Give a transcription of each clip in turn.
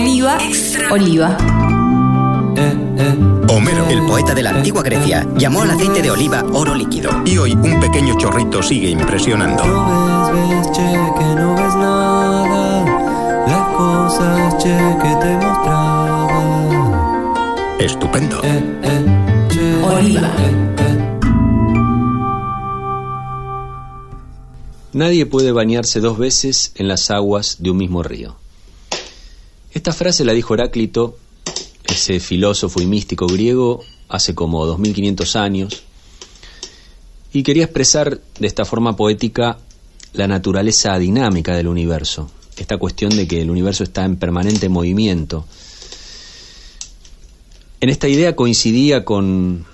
oliva, oliva. Homero, el poeta de la antigua Grecia, llamó al aceite de oliva oro líquido. Y hoy un pequeño chorrito sigue impresionando. No ves, ves, che, que no ves nada. Las cosas, che, que te mostraba. Estupendo. Eh, eh, che, Oliva. eh, eh. Nadie puede bañarse dos veces en las aguas de un mismo río. Esta frase la dijo Heráclito, ese filósofo y místico griego, hace como 2500 años, y quería expresar de esta forma poética la naturaleza dinámica del universo, esta cuestión de que el universo está en permanente movimiento. En esta idea coincidía con,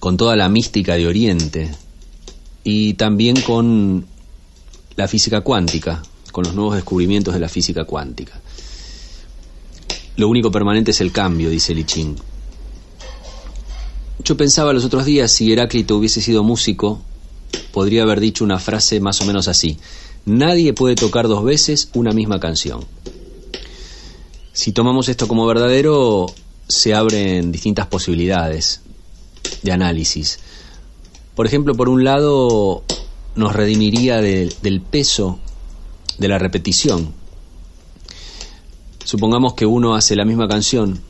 con toda la mística de Oriente y también con la física cuántica, con los nuevos descubrimientos de la física cuántica. Lo único permanente es el cambio, dice Lichín. Yo pensaba los otros días, si Heráclito hubiese sido músico, podría haber dicho una frase más o menos así. Nadie puede tocar dos veces una misma canción. Si tomamos esto como verdadero, se abren distintas posibilidades de análisis. Por ejemplo, por un lado, nos redimiría de- del peso de la repetición. Supongamos que uno hace la misma canción,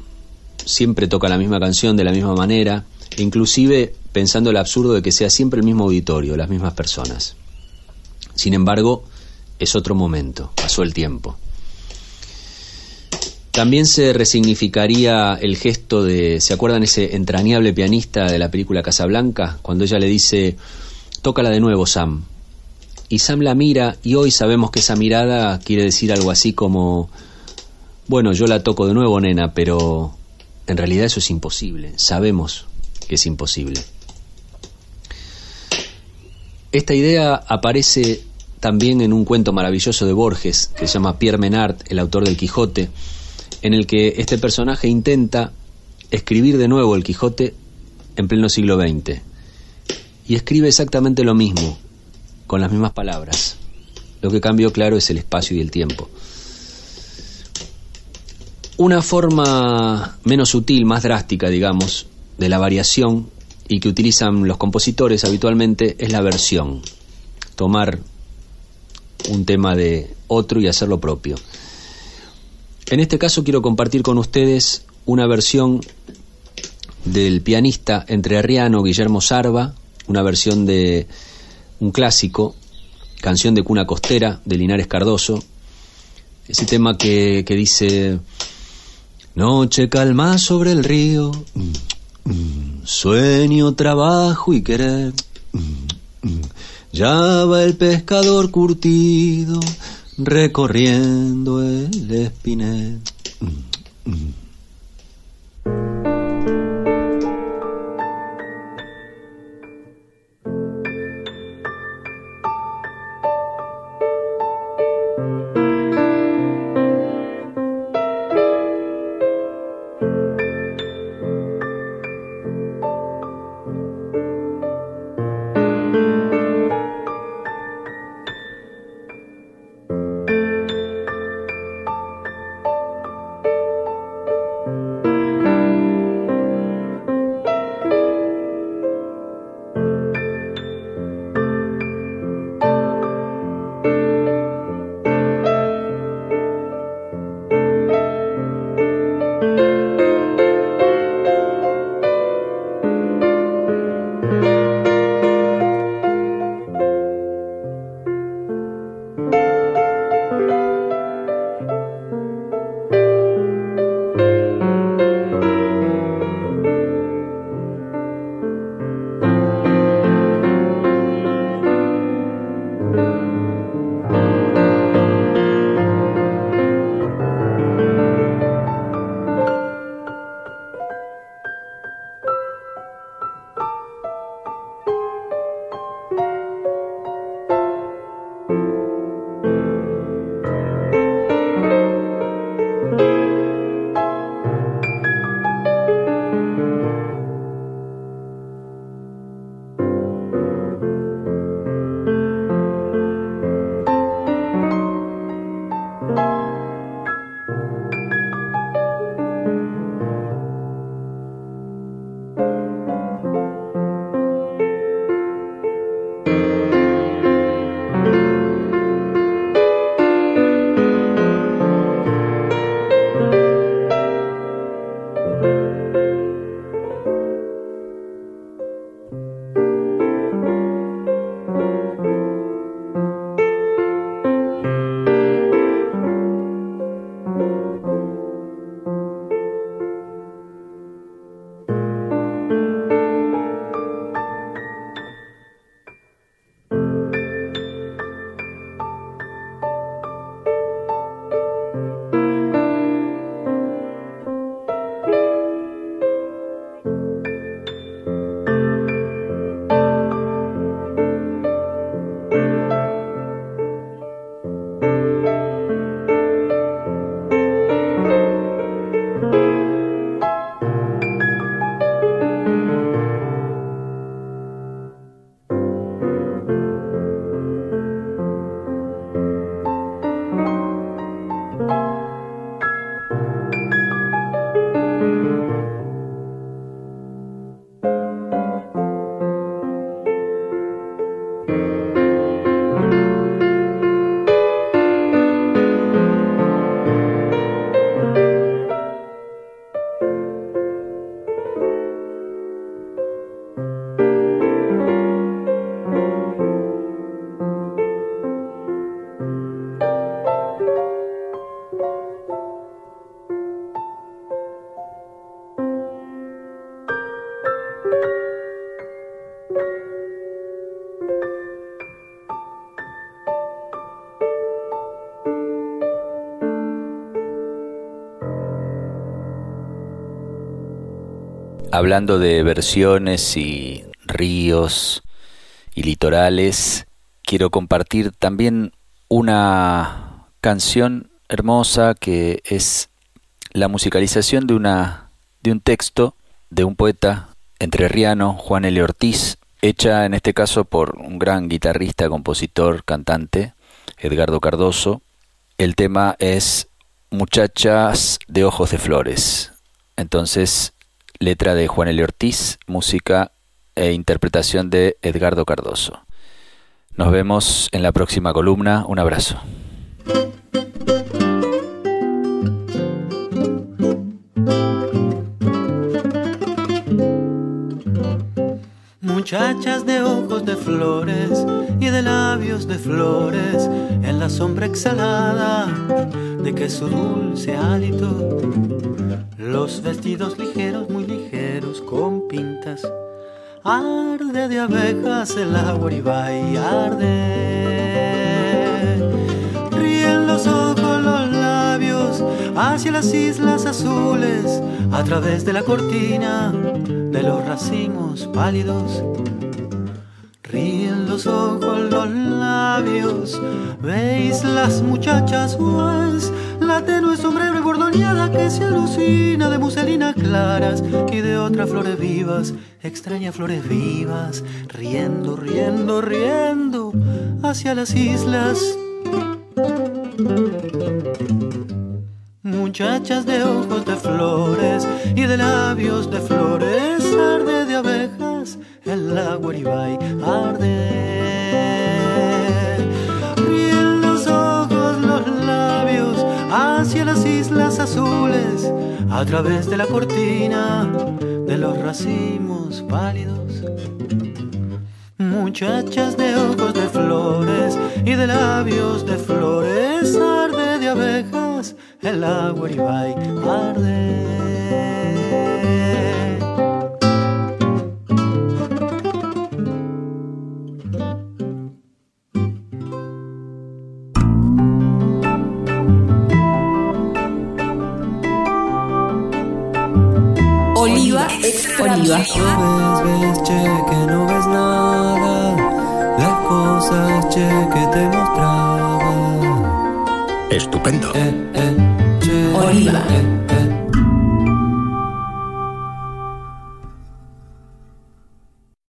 siempre toca la misma canción de la misma manera, inclusive pensando el absurdo de que sea siempre el mismo auditorio, las mismas personas. Sin embargo, es otro momento, pasó el tiempo. También se resignificaría el gesto de, ¿se acuerdan ese entrañable pianista de la película Casablanca? Cuando ella le dice, tócala de nuevo, Sam. Y Sam la mira y hoy sabemos que esa mirada quiere decir algo así como, bueno, yo la toco de nuevo, nena, pero en realidad eso es imposible. Sabemos que es imposible. Esta idea aparece también en un cuento maravilloso de Borges, que se llama Pierre Menard, el autor del Quijote, en el que este personaje intenta escribir de nuevo el Quijote en pleno siglo XX. Y escribe exactamente lo mismo, con las mismas palabras. Lo que cambió, claro, es el espacio y el tiempo. Una forma menos sutil, más drástica, digamos, de la variación y que utilizan los compositores habitualmente es la versión. Tomar un tema de otro y hacerlo propio. En este caso quiero compartir con ustedes una versión del pianista entrerriano Guillermo Sarva, una versión de un clásico, canción de cuna costera de Linares Cardoso, ese tema que, que dice, Noche calma sobre el río, sueño, trabajo y querer. Ya va el pescador curtido recorriendo el espinel. Hablando de versiones y ríos y litorales, quiero compartir también una canción hermosa que es la musicalización de una de un texto de un poeta entrerriano, Juan L. Ortiz, hecha en este caso por un gran guitarrista, compositor, cantante, Edgardo Cardoso. El tema es Muchachas de ojos de flores. Entonces letra de Juan L. Ortiz, música e interpretación de Edgardo Cardoso. Nos vemos en la próxima columna. Un abrazo. Muchachas de ojos de flores y de labios de flores en la sombra exhalada que su dulce hálito los vestidos ligeros, muy ligeros, con pintas. Arde de abejas el agua y arde. Ríen los ojos, los labios hacia las islas azules, a través de la cortina de los racimos pálidos. Ríen los ojos, los labios, veis las muchachas pues la tenue sombrero y bordoneada que se alucina de muselinas claras y de otras flores vivas, extrañas flores vivas, riendo, riendo, riendo hacia las islas. Muchachas de ojos de flores y de labios de flores, arde de abejas el agua arde. hacia las islas azules a través de la cortina de los racimos pálidos. Muchachas de ojos de flores y de labios de flores, arde de abejas el agua arde. Oliva. No ves, ves, che, que no ves nada. Las cosas, che, que te mostraba. Estupendo. Eh, eh, che, Oliva. Eh,